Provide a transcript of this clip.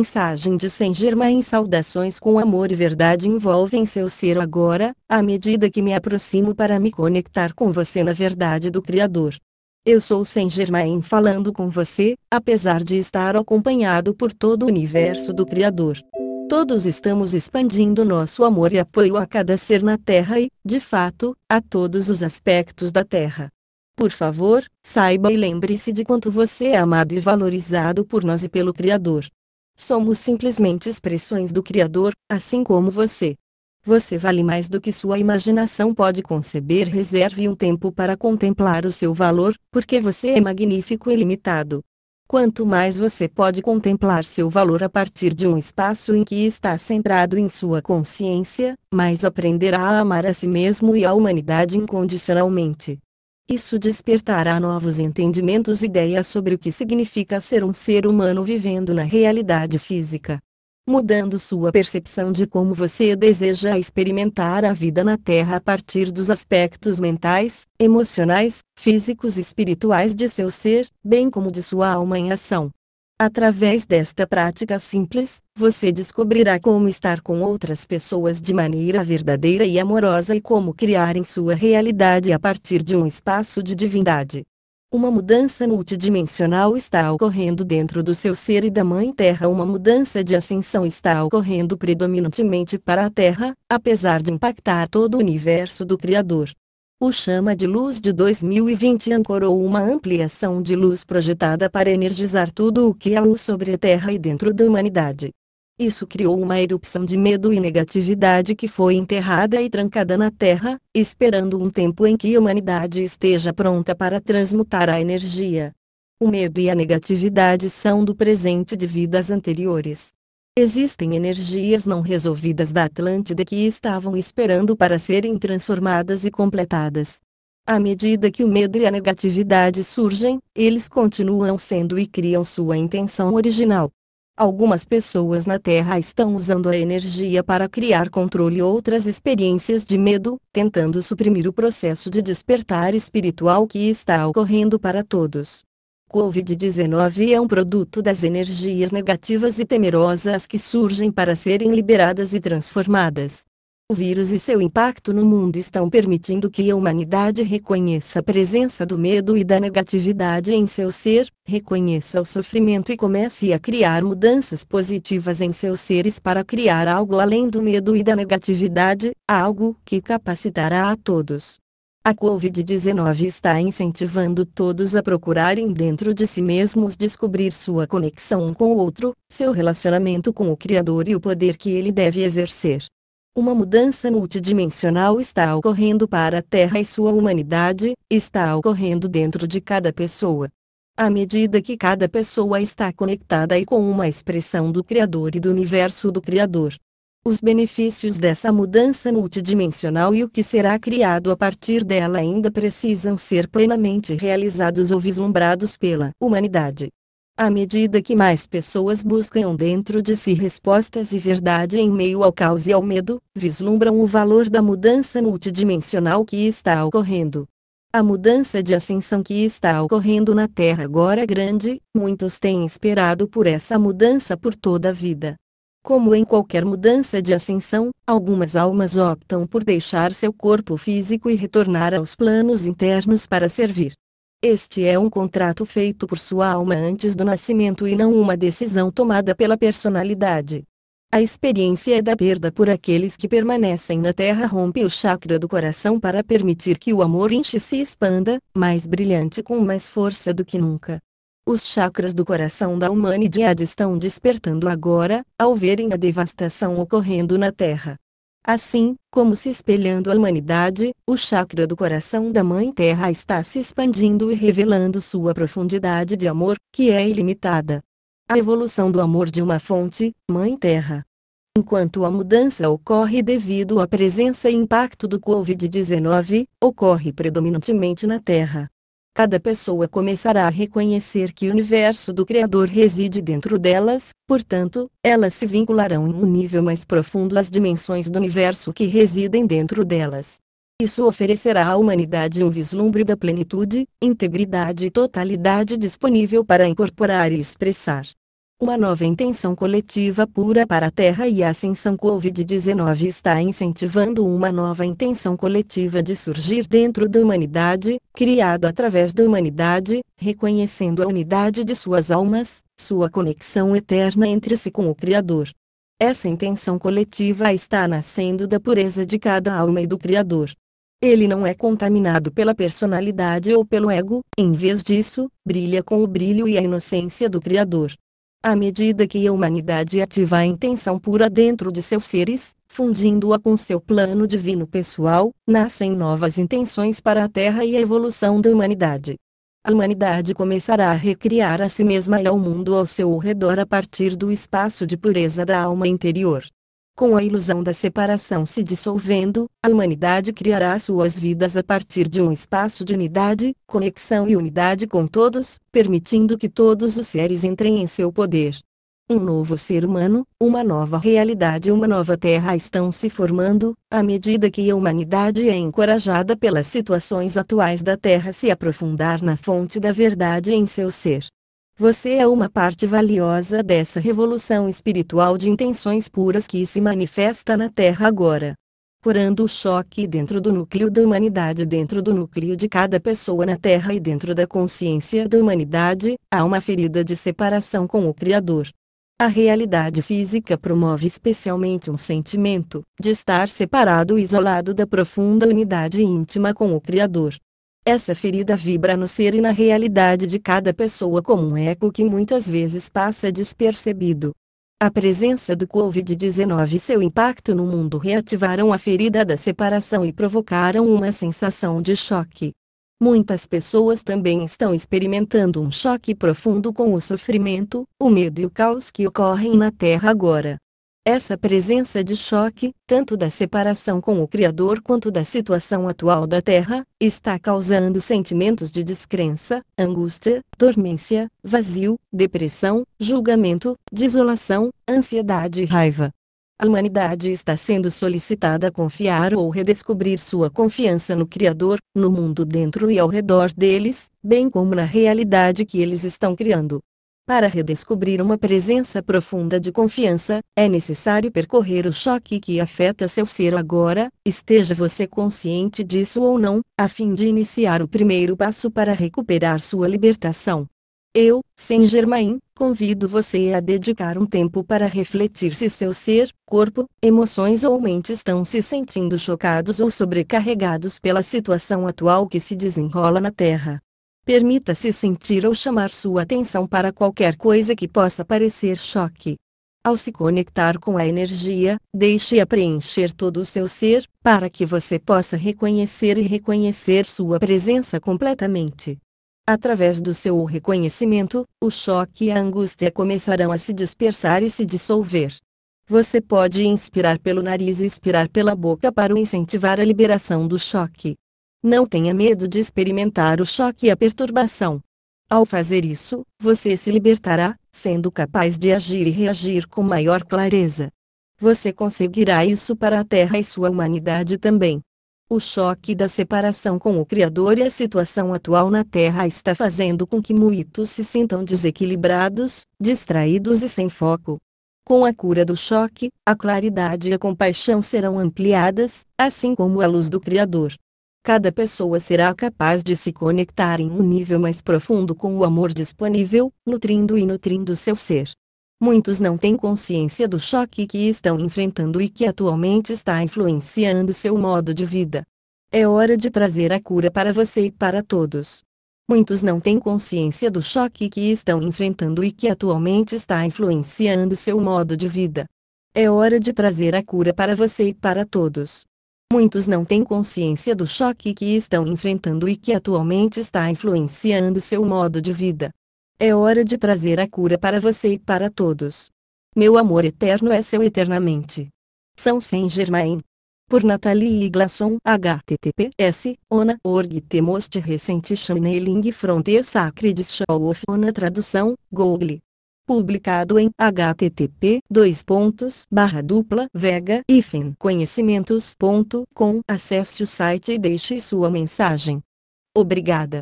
Mensagem de Saint Germain Saudações com amor e verdade envolvem seu ser agora, à medida que me aproximo para me conectar com você na verdade do Criador. Eu sou Saint Germain falando com você, apesar de estar acompanhado por todo o universo do Criador. Todos estamos expandindo nosso amor e apoio a cada ser na Terra e, de fato, a todos os aspectos da Terra. Por favor, saiba e lembre-se de quanto você é amado e valorizado por nós e pelo Criador. Somos simplesmente expressões do Criador, assim como você. Você vale mais do que sua imaginação pode conceber. Reserve um tempo para contemplar o seu valor, porque você é magnífico e limitado. Quanto mais você pode contemplar seu valor a partir de um espaço em que está centrado em sua consciência, mais aprenderá a amar a si mesmo e a humanidade incondicionalmente. Isso despertará novos entendimentos e ideias sobre o que significa ser um ser humano vivendo na realidade física. Mudando sua percepção de como você deseja experimentar a vida na Terra a partir dos aspectos mentais, emocionais, físicos e espirituais de seu ser, bem como de sua alma em ação. Através desta prática simples, você descobrirá como estar com outras pessoas de maneira verdadeira e amorosa e como criar em sua realidade a partir de um espaço de divindade. Uma mudança multidimensional está ocorrendo dentro do seu ser e da Mãe Terra. Uma mudança de ascensão está ocorrendo predominantemente para a Terra, apesar de impactar todo o universo do Criador. O Chama de Luz de 2020 ancorou uma ampliação de luz projetada para energizar tudo o que há sobre a Terra e dentro da humanidade. Isso criou uma erupção de medo e negatividade que foi enterrada e trancada na Terra, esperando um tempo em que a humanidade esteja pronta para transmutar a energia. O medo e a negatividade são do presente de vidas anteriores. Existem energias não resolvidas da Atlântida que estavam esperando para serem transformadas e completadas. À medida que o medo e a negatividade surgem, eles continuam sendo e criam sua intenção original. Algumas pessoas na Terra estão usando a energia para criar controle outras experiências de medo, tentando suprimir o processo de despertar espiritual que está ocorrendo para todos. Covid-19 é um produto das energias negativas e temerosas que surgem para serem liberadas e transformadas. O vírus e seu impacto no mundo estão permitindo que a humanidade reconheça a presença do medo e da negatividade em seu ser, reconheça o sofrimento e comece a criar mudanças positivas em seus seres para criar algo além do medo e da negatividade, algo que capacitará a todos a Covid-19 está incentivando todos a procurarem dentro de si mesmos descobrir sua conexão com o outro, seu relacionamento com o Criador e o poder que ele deve exercer. Uma mudança multidimensional está ocorrendo para a Terra e sua humanidade, está ocorrendo dentro de cada pessoa. À medida que cada pessoa está conectada e com uma expressão do Criador e do universo do Criador, os benefícios dessa mudança multidimensional e o que será criado a partir dela ainda precisam ser plenamente realizados ou vislumbrados pela humanidade. À medida que mais pessoas buscam dentro de si respostas e verdade em meio ao caos e ao medo, vislumbram o valor da mudança multidimensional que está ocorrendo. A mudança de ascensão que está ocorrendo na Terra agora é grande, muitos têm esperado por essa mudança por toda a vida. Como em qualquer mudança de ascensão, algumas almas optam por deixar seu corpo físico e retornar aos planos internos para servir. Este é um contrato feito por sua alma antes do nascimento e não uma decisão tomada pela personalidade. A experiência é da perda por aqueles que permanecem na Terra rompe o chakra do coração para permitir que o amor enche se expanda, mais brilhante com mais força do que nunca. Os chakras do coração da humanidade estão despertando agora, ao verem a devastação ocorrendo na Terra. Assim, como se espelhando a humanidade, o chakra do coração da Mãe Terra está se expandindo e revelando sua profundidade de amor, que é ilimitada. A evolução do amor de uma fonte, Mãe Terra. Enquanto a mudança ocorre devido à presença e impacto do Covid-19, ocorre predominantemente na Terra cada pessoa começará a reconhecer que o universo do Criador reside dentro delas, portanto, elas se vincularão em um nível mais profundo às dimensões do universo que residem dentro delas. Isso oferecerá à humanidade um vislumbre da plenitude, integridade e totalidade disponível para incorporar e expressar. Uma nova intenção coletiva pura para a Terra e a ascensão Covid-19 está incentivando uma nova intenção coletiva de surgir dentro da humanidade, criado através da humanidade, reconhecendo a unidade de suas almas, sua conexão eterna entre si com o Criador. Essa intenção coletiva está nascendo da pureza de cada alma e do Criador. Ele não é contaminado pela personalidade ou pelo ego, em vez disso, brilha com o brilho e a inocência do Criador. À medida que a humanidade ativa a intenção pura dentro de seus seres, fundindo-a com seu plano divino pessoal, nascem novas intenções para a Terra e a evolução da humanidade. A humanidade começará a recriar a si mesma e ao mundo ao seu redor a partir do espaço de pureza da alma interior. Com a ilusão da separação se dissolvendo, a humanidade criará suas vidas a partir de um espaço de unidade, conexão e unidade com todos, permitindo que todos os seres entrem em seu poder. Um novo ser humano, uma nova realidade e uma nova terra estão se formando, à medida que a humanidade é encorajada pelas situações atuais da Terra se aprofundar na fonte da verdade em seu ser. Você é uma parte valiosa dessa revolução espiritual de intenções puras que se manifesta na Terra agora. Curando o choque dentro do núcleo da humanidade, dentro do núcleo de cada pessoa na Terra e dentro da consciência da humanidade, há uma ferida de separação com o Criador. A realidade física promove especialmente um sentimento de estar separado e isolado da profunda unidade íntima com o Criador. Essa ferida vibra no ser e na realidade de cada pessoa como um eco que muitas vezes passa despercebido. A presença do Covid-19 e seu impacto no mundo reativaram a ferida da separação e provocaram uma sensação de choque. Muitas pessoas também estão experimentando um choque profundo com o sofrimento, o medo e o caos que ocorrem na Terra agora. Essa presença de choque, tanto da separação com o Criador quanto da situação atual da Terra, está causando sentimentos de descrença, angústia, dormência, vazio, depressão, julgamento, desolação, ansiedade e raiva. A humanidade está sendo solicitada a confiar ou redescobrir sua confiança no Criador, no mundo dentro e ao redor deles, bem como na realidade que eles estão criando. Para redescobrir uma presença profunda de confiança, é necessário percorrer o choque que afeta seu ser agora, esteja você consciente disso ou não, a fim de iniciar o primeiro passo para recuperar sua libertação. Eu, Saint Germain, convido você a dedicar um tempo para refletir se seu ser, corpo, emoções ou mente estão se sentindo chocados ou sobrecarregados pela situação atual que se desenrola na Terra. Permita-se sentir ou chamar sua atenção para qualquer coisa que possa parecer choque. Ao se conectar com a energia, deixe-a preencher todo o seu ser, para que você possa reconhecer e reconhecer sua presença completamente. Através do seu reconhecimento, o choque e a angústia começarão a se dispersar e se dissolver. Você pode inspirar pelo nariz e expirar pela boca para incentivar a liberação do choque. Não tenha medo de experimentar o choque e a perturbação. Ao fazer isso, você se libertará, sendo capaz de agir e reagir com maior clareza. Você conseguirá isso para a Terra e sua humanidade também. O choque da separação com o Criador e a situação atual na Terra está fazendo com que muitos se sintam desequilibrados, distraídos e sem foco. Com a cura do choque, a claridade e a compaixão serão ampliadas, assim como a luz do Criador. Cada pessoa será capaz de se conectar em um nível mais profundo com o amor disponível, nutrindo e nutrindo seu ser. Muitos não têm consciência do choque que estão enfrentando e que atualmente está influenciando seu modo de vida. É hora de trazer a cura para você e para todos. Muitos não têm consciência do choque que estão enfrentando e que atualmente está influenciando seu modo de vida. É hora de trazer a cura para você e para todos. Muitos não têm consciência do choque que estão enfrentando e que atualmente está influenciando seu modo de vida. É hora de trazer a cura para você e para todos. Meu amor eterno é seu eternamente. São Saint Germain. Por Nathalie Iglasson https ona org te most recente channeling frontier sacred show of ona tradução google publicado em http dois pontos barra dupla vega conhecimentos.com acesse o site e deixe sua mensagem. Obrigada.